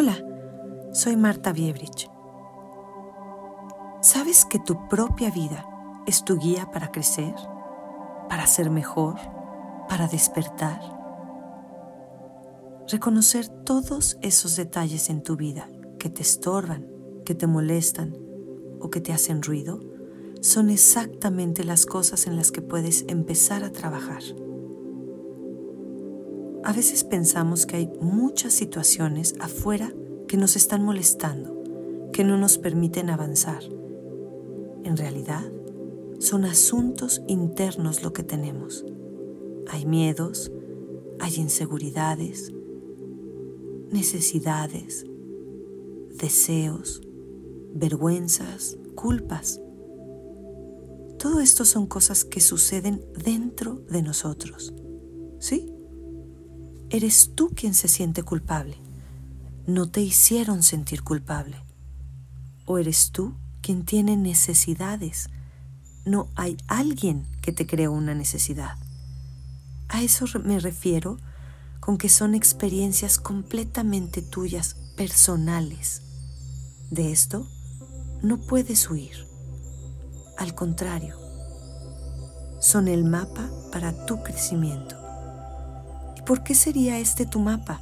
Hola, soy Marta Biebrich. ¿Sabes que tu propia vida es tu guía para crecer, para ser mejor, para despertar? Reconocer todos esos detalles en tu vida que te estorban, que te molestan o que te hacen ruido son exactamente las cosas en las que puedes empezar a trabajar. A veces pensamos que hay muchas situaciones afuera que nos están molestando, que no nos permiten avanzar. En realidad, son asuntos internos lo que tenemos. Hay miedos, hay inseguridades, necesidades, deseos, vergüenzas, culpas. Todo esto son cosas que suceden dentro de nosotros. ¿Sí? Eres tú quien se siente culpable. No te hicieron sentir culpable. O eres tú quien tiene necesidades. No hay alguien que te creó una necesidad. A eso me refiero con que son experiencias completamente tuyas, personales. De esto no puedes huir. Al contrario, son el mapa para tu crecimiento. ¿Y por qué sería este tu mapa?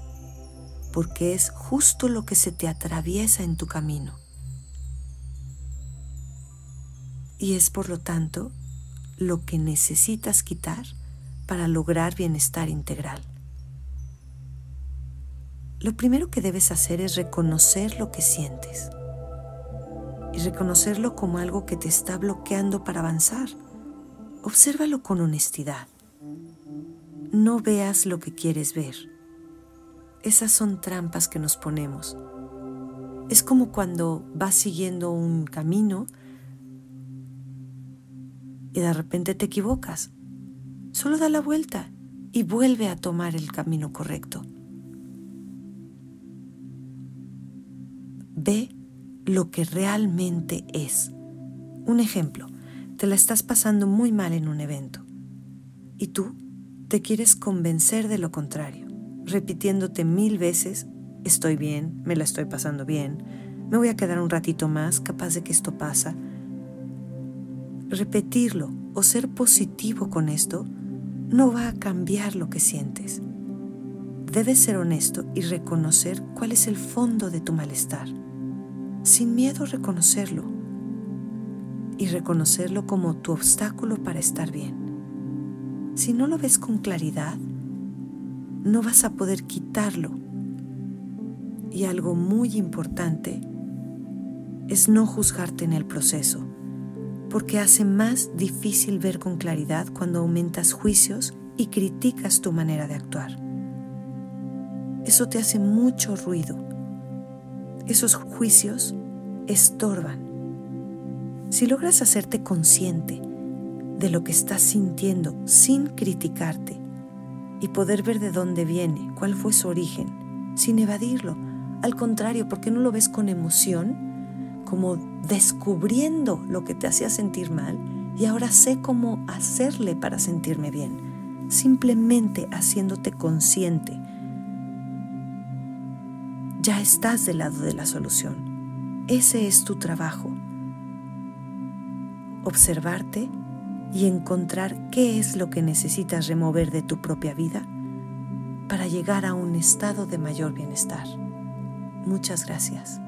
Porque es justo lo que se te atraviesa en tu camino. Y es por lo tanto lo que necesitas quitar para lograr bienestar integral. Lo primero que debes hacer es reconocer lo que sientes y reconocerlo como algo que te está bloqueando para avanzar. Obsérvalo con honestidad. No veas lo que quieres ver. Esas son trampas que nos ponemos. Es como cuando vas siguiendo un camino y de repente te equivocas. Solo da la vuelta y vuelve a tomar el camino correcto. Ve lo que realmente es. Un ejemplo, te la estás pasando muy mal en un evento y tú te quieres convencer de lo contrario, repitiéndote mil veces, estoy bien, me la estoy pasando bien, me voy a quedar un ratito más, capaz de que esto pasa. Repetirlo o ser positivo con esto no va a cambiar lo que sientes. Debes ser honesto y reconocer cuál es el fondo de tu malestar sin miedo a reconocerlo y reconocerlo como tu obstáculo para estar bien. Si no lo ves con claridad, no vas a poder quitarlo. Y algo muy importante es no juzgarte en el proceso, porque hace más difícil ver con claridad cuando aumentas juicios y criticas tu manera de actuar. Eso te hace mucho ruido esos juicios estorban. Si logras hacerte consciente de lo que estás sintiendo sin criticarte y poder ver de dónde viene, cuál fue su origen, sin evadirlo, al contrario, porque no lo ves con emoción, como descubriendo lo que te hacía sentir mal y ahora sé cómo hacerle para sentirme bien, simplemente haciéndote consciente ya estás del lado de la solución. Ese es tu trabajo. Observarte y encontrar qué es lo que necesitas remover de tu propia vida para llegar a un estado de mayor bienestar. Muchas gracias.